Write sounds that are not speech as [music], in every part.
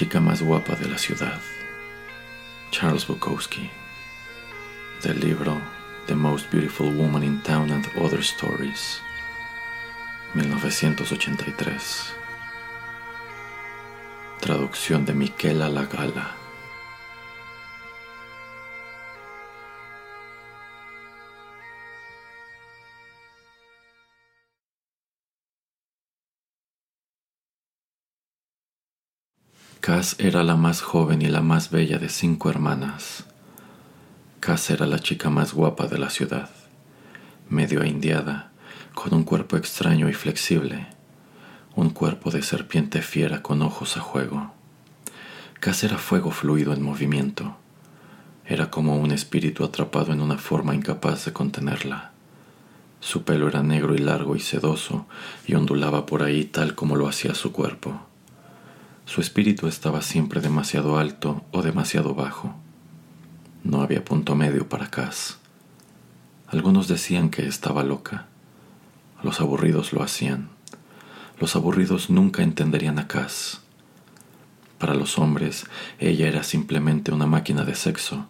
Chica más guapa de la ciudad. Charles Bukowski. Del libro The Most Beautiful Woman in Town and Other Stories. 1983. Traducción de Miquela Lagala. Cass era la más joven y la más bella de cinco hermanas. Cass era la chica más guapa de la ciudad, medio indiada, con un cuerpo extraño y flexible, un cuerpo de serpiente fiera con ojos a juego. Cass era fuego fluido en movimiento. Era como un espíritu atrapado en una forma incapaz de contenerla. Su pelo era negro y largo y sedoso y ondulaba por ahí tal como lo hacía su cuerpo. Su espíritu estaba siempre demasiado alto o demasiado bajo. No había punto medio para Cass. Algunos decían que estaba loca. Los aburridos lo hacían. Los aburridos nunca entenderían a Cass. Para los hombres, ella era simplemente una máquina de sexo,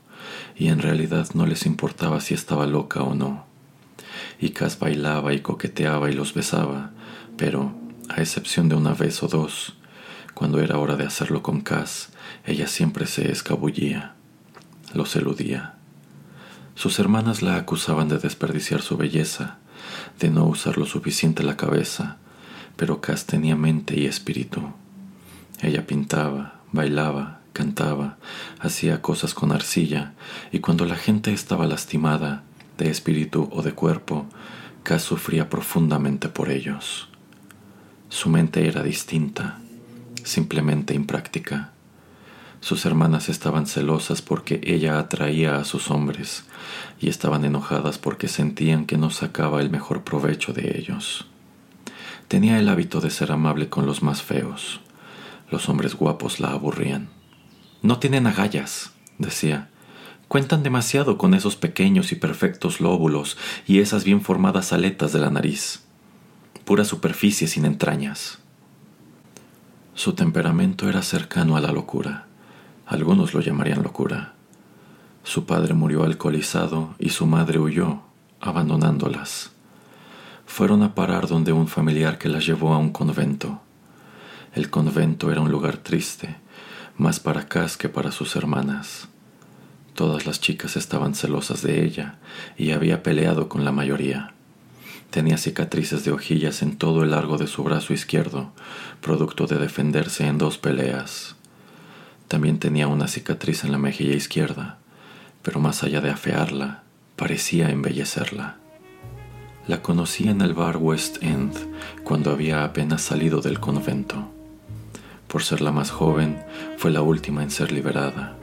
y en realidad no les importaba si estaba loca o no. Y Cass bailaba y coqueteaba y los besaba, pero, a excepción de una vez o dos, cuando era hora de hacerlo con Cass, ella siempre se escabullía, los eludía. Sus hermanas la acusaban de desperdiciar su belleza, de no usar lo suficiente la cabeza, pero Cass tenía mente y espíritu. Ella pintaba, bailaba, cantaba, hacía cosas con arcilla, y cuando la gente estaba lastimada, de espíritu o de cuerpo, Cass sufría profundamente por ellos. Su mente era distinta, simplemente impráctica. Sus hermanas estaban celosas porque ella atraía a sus hombres y estaban enojadas porque sentían que no sacaba el mejor provecho de ellos. Tenía el hábito de ser amable con los más feos. Los hombres guapos la aburrían. No tienen agallas, decía. Cuentan demasiado con esos pequeños y perfectos lóbulos y esas bien formadas aletas de la nariz. Pura superficie sin entrañas. Su temperamento era cercano a la locura. Algunos lo llamarían locura. Su padre murió alcoholizado y su madre huyó, abandonándolas. Fueron a parar donde un familiar que las llevó a un convento. El convento era un lugar triste, más para Cass que para sus hermanas. Todas las chicas estaban celosas de ella y había peleado con la mayoría. Tenía cicatrices de hojillas en todo el largo de su brazo izquierdo, producto de defenderse en dos peleas. También tenía una cicatriz en la mejilla izquierda, pero más allá de afearla, parecía embellecerla. La conocí en el bar West End cuando había apenas salido del convento. Por ser la más joven, fue la última en ser liberada.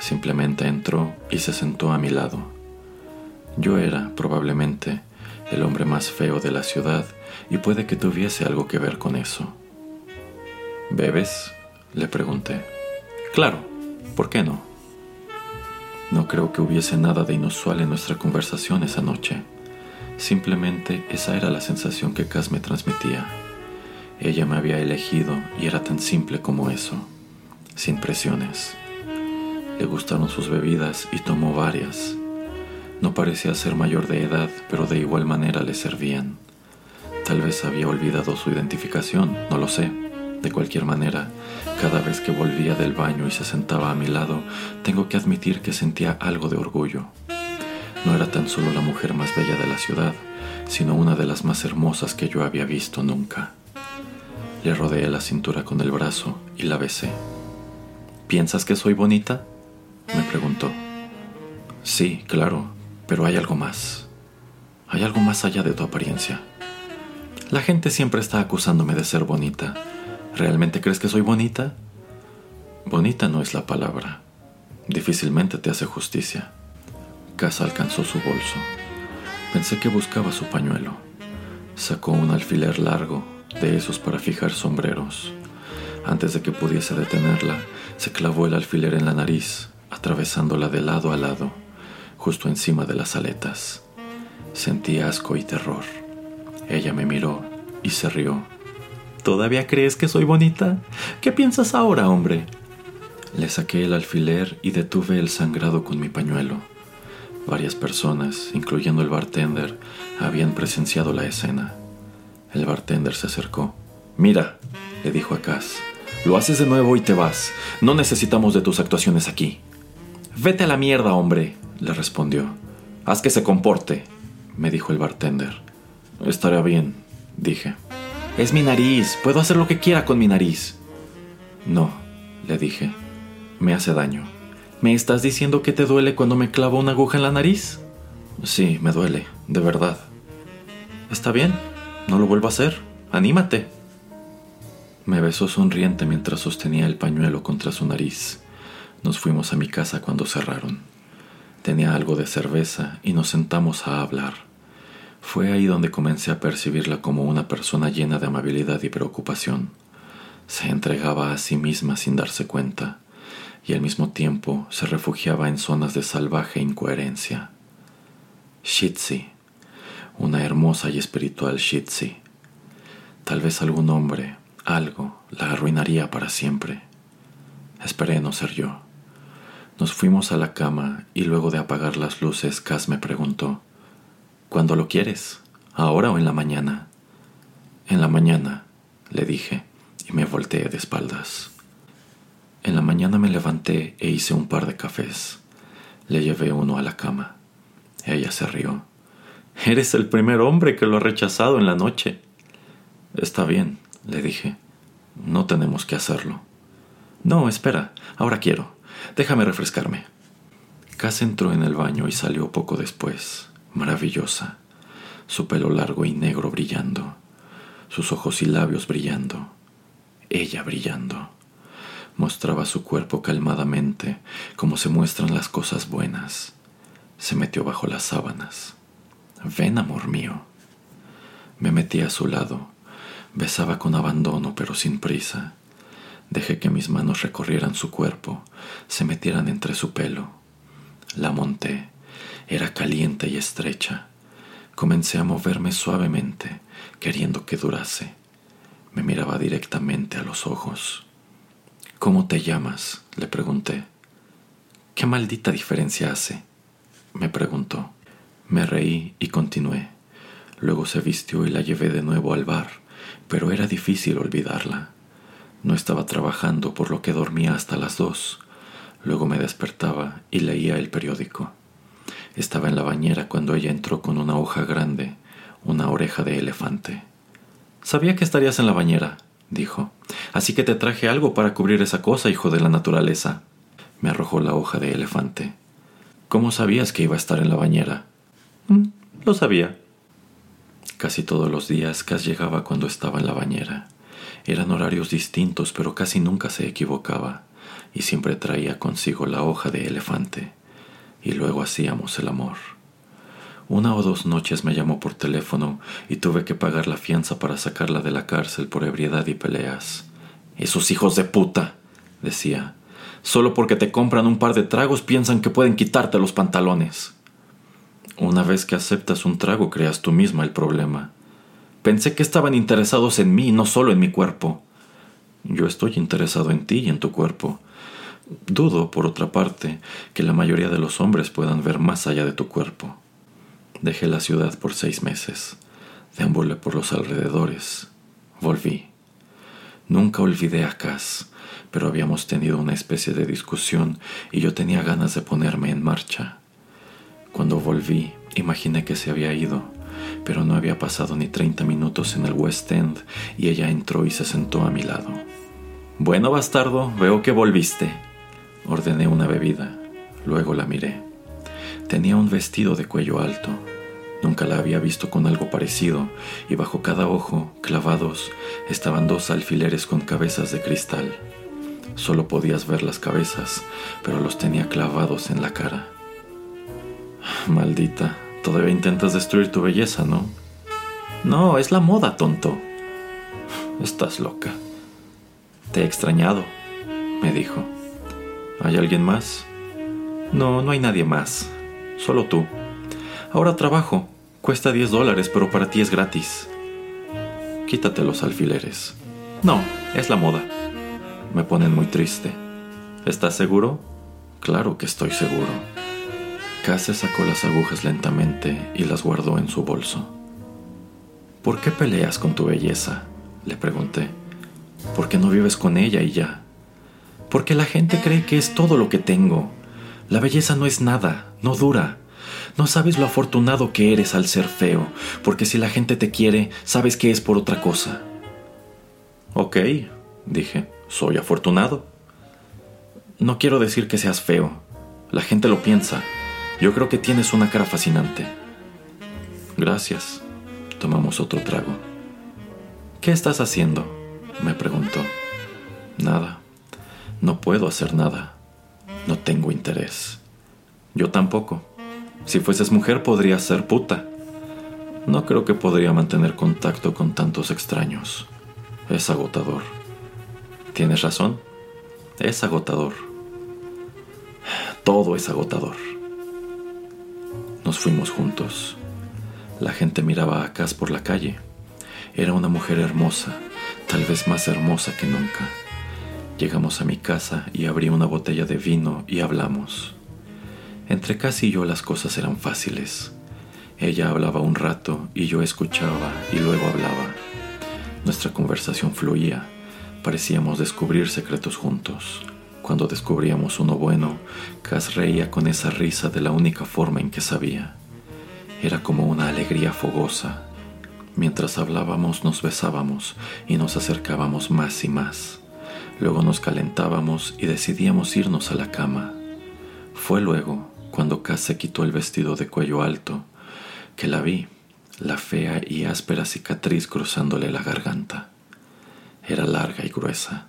Simplemente entró y se sentó a mi lado. Yo era, probablemente, el hombre más feo de la ciudad y puede que tuviese algo que ver con eso. ¿Bebes? le pregunté. Claro, ¿por qué no? No creo que hubiese nada de inusual en nuestra conversación esa noche. Simplemente esa era la sensación que Cass me transmitía. Ella me había elegido y era tan simple como eso, sin presiones. Le gustaron sus bebidas y tomó varias. No parecía ser mayor de edad, pero de igual manera le servían. Tal vez había olvidado su identificación, no lo sé. De cualquier manera, cada vez que volvía del baño y se sentaba a mi lado, tengo que admitir que sentía algo de orgullo. No era tan solo la mujer más bella de la ciudad, sino una de las más hermosas que yo había visto nunca. Le rodeé la cintura con el brazo y la besé. ¿Piensas que soy bonita? me preguntó. Sí, claro, pero hay algo más. Hay algo más allá de tu apariencia. La gente siempre está acusándome de ser bonita. ¿Realmente crees que soy bonita? Bonita no es la palabra. Difícilmente te hace justicia. Casa alcanzó su bolso. Pensé que buscaba su pañuelo. Sacó un alfiler largo, de esos para fijar sombreros. Antes de que pudiese detenerla, se clavó el alfiler en la nariz, atravesándola de lado a lado, justo encima de las aletas. Sentí asco y terror. Ella me miró y se rió. ¿Todavía crees que soy bonita? ¿Qué piensas ahora, hombre? Le saqué el alfiler y detuve el sangrado con mi pañuelo. Varias personas, incluyendo el bartender, habían presenciado la escena. El bartender se acercó. Mira, le dijo a Cass, lo haces de nuevo y te vas. No necesitamos de tus actuaciones aquí. Vete a la mierda, hombre, le respondió. Haz que se comporte, me dijo el bartender. Estará bien, dije. Es mi nariz, puedo hacer lo que quiera con mi nariz. No, le dije. Me hace daño. ¿Me estás diciendo que te duele cuando me clavo una aguja en la nariz? Sí, me duele, de verdad. Está bien, no lo vuelvo a hacer. Anímate. Me besó sonriente mientras sostenía el pañuelo contra su nariz. Nos fuimos a mi casa cuando cerraron. Tenía algo de cerveza y nos sentamos a hablar. Fue ahí donde comencé a percibirla como una persona llena de amabilidad y preocupación. Se entregaba a sí misma sin darse cuenta y al mismo tiempo se refugiaba en zonas de salvaje incoherencia. Shitsi, una hermosa y espiritual Shitsi. Tal vez algún hombre, algo, la arruinaría para siempre. Esperé no ser yo. Nos fuimos a la cama y luego de apagar las luces, Cass me preguntó, ¿Cuándo lo quieres? ¿Ahora o en la mañana? En la mañana, le dije, y me volteé de espaldas. En la mañana me levanté e hice un par de cafés. Le llevé uno a la cama. Ella se rió. Eres el primer hombre que lo ha rechazado en la noche. Está bien, le dije. No tenemos que hacerlo. No, espera, ahora quiero. Déjame refrescarme. Cass entró en el baño y salió poco después, maravillosa, su pelo largo y negro brillando, sus ojos y labios brillando, ella brillando. Mostraba su cuerpo calmadamente, como se muestran las cosas buenas. Se metió bajo las sábanas. Ven, amor mío. Me metí a su lado. Besaba con abandono, pero sin prisa. Dejé que mis manos recorrieran su cuerpo, se metieran entre su pelo. La monté. Era caliente y estrecha. Comencé a moverme suavemente, queriendo que durase. Me miraba directamente a los ojos. ¿Cómo te llamas? le pregunté. ¿Qué maldita diferencia hace? me preguntó. Me reí y continué. Luego se vistió y la llevé de nuevo al bar, pero era difícil olvidarla. No estaba trabajando, por lo que dormía hasta las dos. Luego me despertaba y leía el periódico. Estaba en la bañera cuando ella entró con una hoja grande, una oreja de elefante. Sabía que estarías en la bañera, dijo. Así que te traje algo para cubrir esa cosa, hijo de la naturaleza. Me arrojó la hoja de elefante. ¿Cómo sabías que iba a estar en la bañera? Mm, lo sabía. Casi todos los días Cass llegaba cuando estaba en la bañera. Eran horarios distintos, pero casi nunca se equivocaba, y siempre traía consigo la hoja de elefante, y luego hacíamos el amor. Una o dos noches me llamó por teléfono y tuve que pagar la fianza para sacarla de la cárcel por ebriedad y peleas. Esos hijos de puta, decía, solo porque te compran un par de tragos piensan que pueden quitarte los pantalones. Una vez que aceptas un trago creas tú misma el problema. Pensé que estaban interesados en mí, no solo en mi cuerpo. Yo estoy interesado en ti y en tu cuerpo. Dudo, por otra parte, que la mayoría de los hombres puedan ver más allá de tu cuerpo. Dejé la ciudad por seis meses. Deambulé por los alrededores. Volví. Nunca olvidé a Cass, pero habíamos tenido una especie de discusión y yo tenía ganas de ponerme en marcha. Cuando volví, imaginé que se había ido pero no había pasado ni 30 minutos en el West End y ella entró y se sentó a mi lado. Bueno, bastardo, veo que volviste. Ordené una bebida, luego la miré. Tenía un vestido de cuello alto. Nunca la había visto con algo parecido, y bajo cada ojo, clavados, estaban dos alfileres con cabezas de cristal. Solo podías ver las cabezas, pero los tenía clavados en la cara. Maldita, todavía intentas destruir tu belleza, ¿no? No, es la moda, tonto. Estás loca. Te he extrañado, me dijo. ¿Hay alguien más? No, no hay nadie más. Solo tú. Ahora trabajo. Cuesta 10 dólares, pero para ti es gratis. Quítate los alfileres. No, es la moda. Me ponen muy triste. ¿Estás seguro? Claro que estoy seguro. Case sacó las agujas lentamente y las guardó en su bolso. ¿Por qué peleas con tu belleza? Le pregunté. ¿Por qué no vives con ella y ya? Porque la gente cree que es todo lo que tengo. La belleza no es nada, no dura. No sabes lo afortunado que eres al ser feo, porque si la gente te quiere, sabes que es por otra cosa. Ok, dije, soy afortunado. No quiero decir que seas feo. La gente lo piensa. Yo creo que tienes una cara fascinante. Gracias. Tomamos otro trago. ¿Qué estás haciendo? me preguntó. Nada. No puedo hacer nada. No tengo interés. Yo tampoco. Si fueses mujer podrías ser puta. No creo que podría mantener contacto con tantos extraños. Es agotador. Tienes razón. Es agotador. Todo es agotador. Nos fuimos juntos. La gente miraba a Cass por la calle. Era una mujer hermosa, tal vez más hermosa que nunca. Llegamos a mi casa y abrí una botella de vino y hablamos. Entre Cass y yo las cosas eran fáciles. Ella hablaba un rato y yo escuchaba y luego hablaba. Nuestra conversación fluía. Parecíamos descubrir secretos juntos. Cuando descubríamos uno bueno, Cass reía con esa risa de la única forma en que sabía. Era como una alegría fogosa. Mientras hablábamos nos besábamos y nos acercábamos más y más. Luego nos calentábamos y decidíamos irnos a la cama. Fue luego, cuando Cass se quitó el vestido de cuello alto, que la vi, la fea y áspera cicatriz cruzándole la garganta. Era larga y gruesa.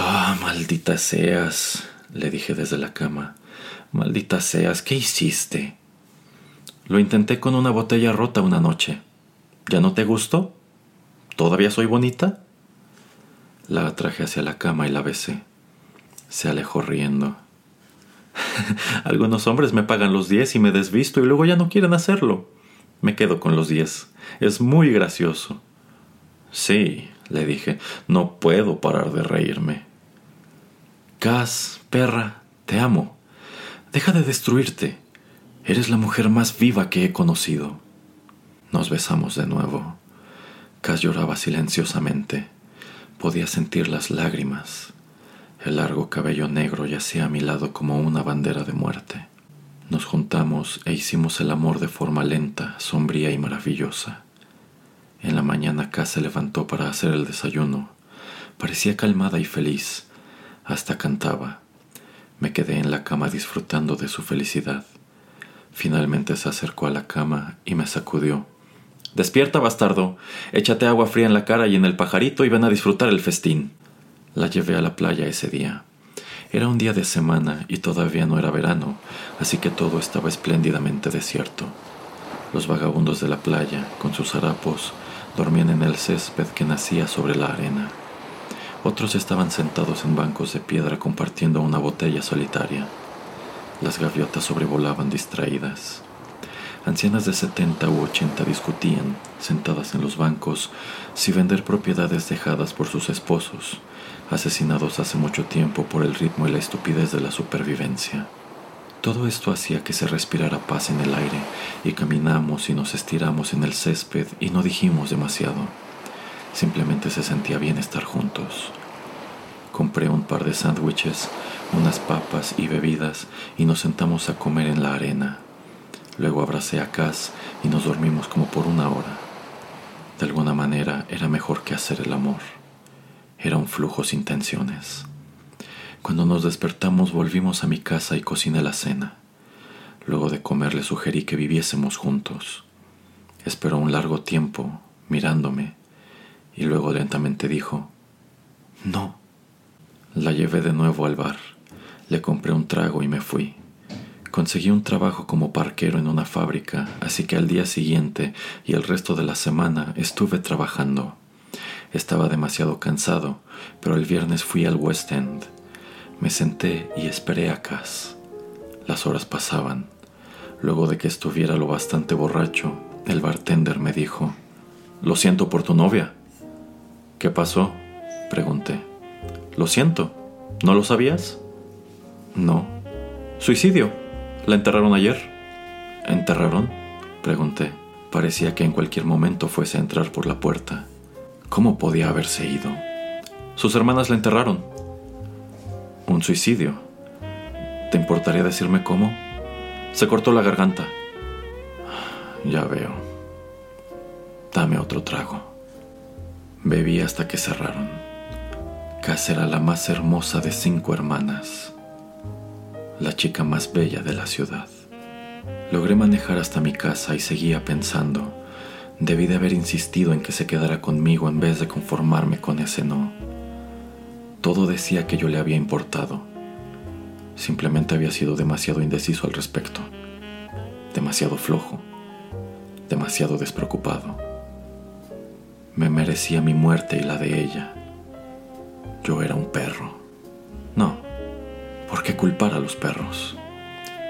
Ah, maldita seas, le dije desde la cama. Maldita seas, ¿qué hiciste? Lo intenté con una botella rota una noche. ¿Ya no te gustó? ¿Todavía soy bonita? La atraje hacia la cama y la besé. Se alejó riendo. [laughs] Algunos hombres me pagan los diez y me desvisto y luego ya no quieren hacerlo. Me quedo con los diez. Es muy gracioso. Sí, le dije, no puedo parar de reírme. Cass, perra, te amo. Deja de destruirte. Eres la mujer más viva que he conocido. Nos besamos de nuevo. Cass lloraba silenciosamente. Podía sentir las lágrimas. El largo cabello negro yacía a mi lado como una bandera de muerte. Nos juntamos e hicimos el amor de forma lenta, sombría y maravillosa. En la mañana Cass se levantó para hacer el desayuno. Parecía calmada y feliz. Hasta cantaba. Me quedé en la cama disfrutando de su felicidad. Finalmente se acercó a la cama y me sacudió. Despierta, bastardo. Échate agua fría en la cara y en el pajarito y ven a disfrutar el festín. La llevé a la playa ese día. Era un día de semana y todavía no era verano, así que todo estaba espléndidamente desierto. Los vagabundos de la playa, con sus harapos, dormían en el césped que nacía sobre la arena. Otros estaban sentados en bancos de piedra compartiendo una botella solitaria. Las gaviotas sobrevolaban distraídas. Ancianas de 70 u 80 discutían, sentadas en los bancos, si vender propiedades dejadas por sus esposos, asesinados hace mucho tiempo por el ritmo y la estupidez de la supervivencia. Todo esto hacía que se respirara paz en el aire y caminamos y nos estiramos en el césped y no dijimos demasiado. Simplemente se sentía bien estar juntos. Compré un par de sándwiches, unas papas y bebidas y nos sentamos a comer en la arena. Luego abracé a Cass y nos dormimos como por una hora. De alguna manera era mejor que hacer el amor. Era un flujo sin tensiones. Cuando nos despertamos volvimos a mi casa y cociné la cena. Luego de comer le sugerí que viviésemos juntos. Esperó un largo tiempo, mirándome, y luego lentamente dijo, No. La llevé de nuevo al bar, le compré un trago y me fui. Conseguí un trabajo como parquero en una fábrica, así que al día siguiente y el resto de la semana estuve trabajando. Estaba demasiado cansado, pero el viernes fui al West End. Me senté y esperé a Cass. Las horas pasaban. Luego de que estuviera lo bastante borracho, el bartender me dijo, Lo siento por tu novia. ¿Qué pasó? Pregunté. Lo siento. ¿No lo sabías? No. Suicidio. ¿La enterraron ayer? ¿Enterraron? Pregunté. Parecía que en cualquier momento fuese a entrar por la puerta. ¿Cómo podía haberse ido? Sus hermanas la enterraron. Un suicidio. ¿Te importaría decirme cómo? Se cortó la garganta. Ya veo. Dame otro trago. Bebí hasta que cerraron. Cass era la más hermosa de cinco hermanas, la chica más bella de la ciudad. Logré manejar hasta mi casa y seguía pensando Debí de haber insistido en que se quedara conmigo en vez de conformarme con ese no. Todo decía que yo le había importado. Simplemente había sido demasiado indeciso al respecto. Demasiado flojo. Demasiado despreocupado. Me merecía mi muerte y la de ella. Yo era un perro. No. ¿Por qué culpar a los perros?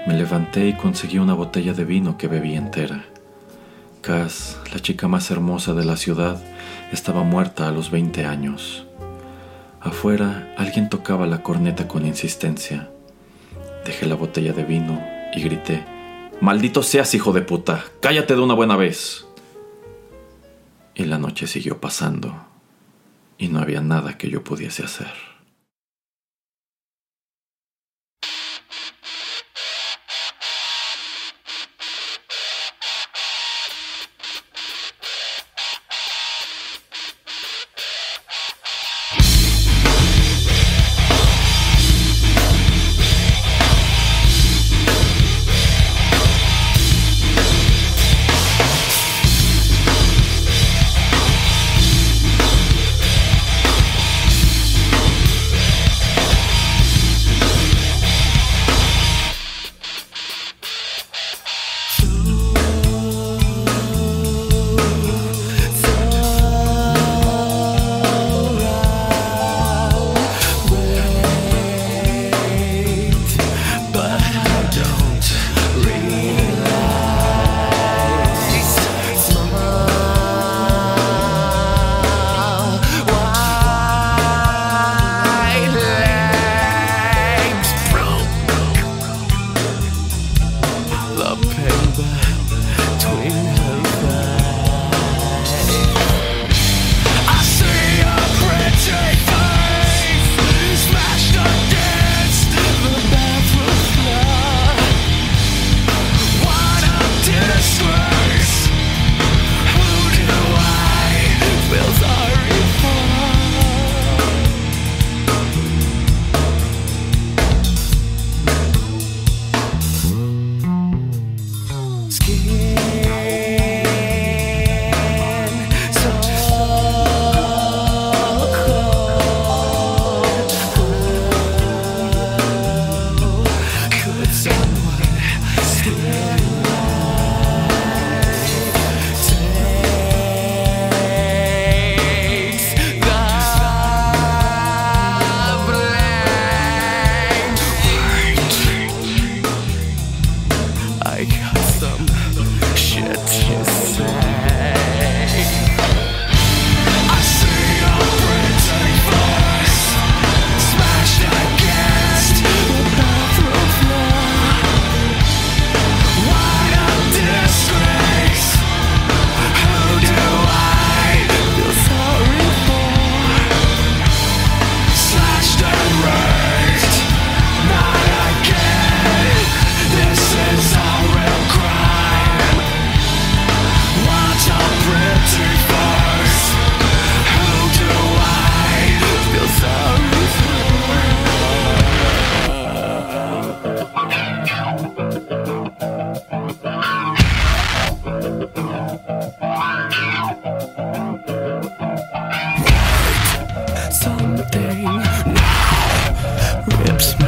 Me levanté y conseguí una botella de vino que bebí entera. Cass, la chica más hermosa de la ciudad, estaba muerta a los 20 años. Afuera, alguien tocaba la corneta con insistencia. Dejé la botella de vino y grité, Maldito seas, hijo de puta, cállate de una buena vez. Y la noche siguió pasando, y no había nada que yo pudiese hacer. Skin nothing now. Rips.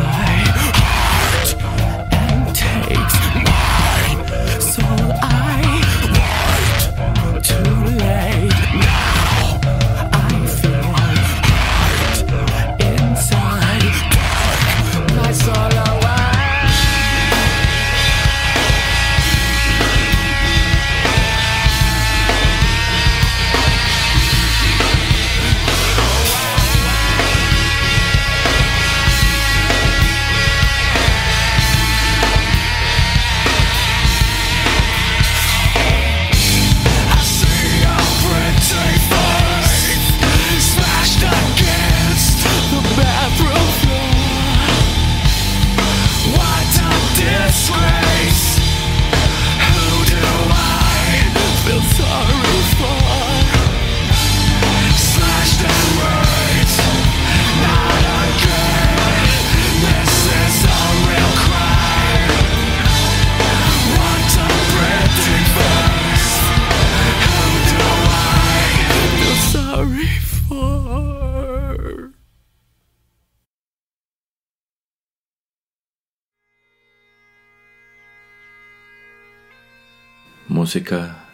Música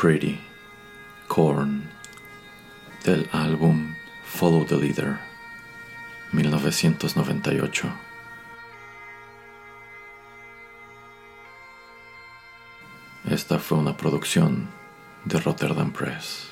Pretty, Corn, del álbum Follow the Leader, 1998. Esta fue una producción de Rotterdam Press.